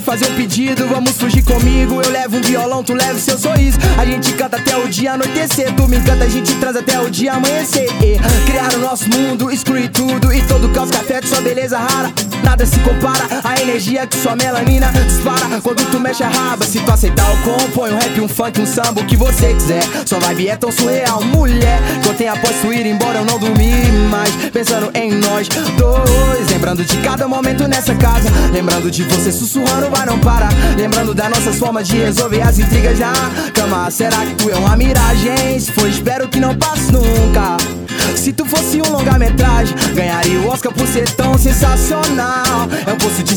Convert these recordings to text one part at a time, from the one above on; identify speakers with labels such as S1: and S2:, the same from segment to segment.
S1: fazer um pedido, vamos fugir comigo. Eu levo um violão, tu leva o seu sorriso. A gente canta até o dia anoitecer. Tu me encanta, a gente transa até o dia amanhecer. E criar o nosso mundo, excluir tudo e todo caos que afeta sua beleza rara. Nada se compara à energia que sua melanina dispara quando tu mexe a raba. Se tu aceitar, eu compõe um rap, um funk, um samba, o que você quiser. Sua vibe é tão surreal, mulher. Que eu tenho aposto ir embora, eu não dormi mais. Pensando em nós dois. Lembrando de cada momento nessa casa. Lembrando de você sussurrando, vai não parar. Lembrando das nossas formas de resolver as intrigas na cama. Será que tu é uma miragem? Se for, espero que não passe nunca. Se tu fosse um longa-metragem, ganharia o Oscar por ser tão sensacional. É um poço de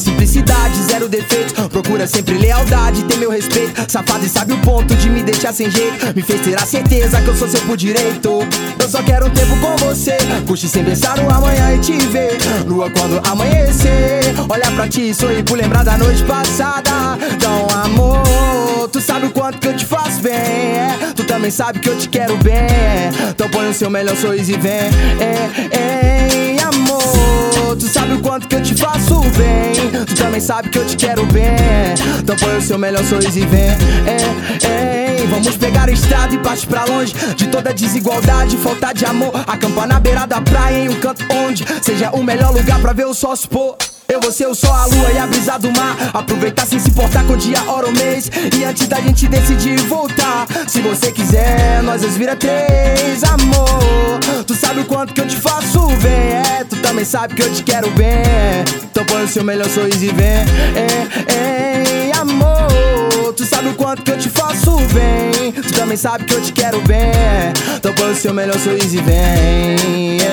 S1: Procura sempre lealdade, tem meu respeito. Safado e sabe o ponto de me deixar sem jeito. Me fez ter a certeza que eu sou seu por direito. Eu só quero um tempo com você. Curte sem pensar no amanhã e te ver. Lua quando amanhecer. Olhar pra ti e sorrir por lembrar da noite passada. Então, amor, tu sabe o quanto que eu te faço bem. É, tu também sabe que eu te quero bem. Então põe o seu melhor sorriso e vem. É, é, bem. Sabe que eu te quero bem. Então põe o seu melhor sorriso e vem. É, é, vamos pegar a estrada e partir pra longe de toda desigualdade, falta de amor. Acampar na beira da praia em um canto onde seja o melhor lugar pra ver o sol se pôr. Eu vou ser o sol, a lua e a brisa do mar. Aproveitar sem se importar com o dia, hora ou mês. E antes da gente decidir voltar, se você quiser, nós dois vira três, amor. Tu sabe o quanto que eu te faço bem, Tu também sabe que eu te quero bem. Então põe o seu melhor sorriso e vem, é, é, amor. Tu sabe o quanto que eu te faço bem. Tu também sabe que eu te quero bem. Então põe o seu melhor sorriso e vem.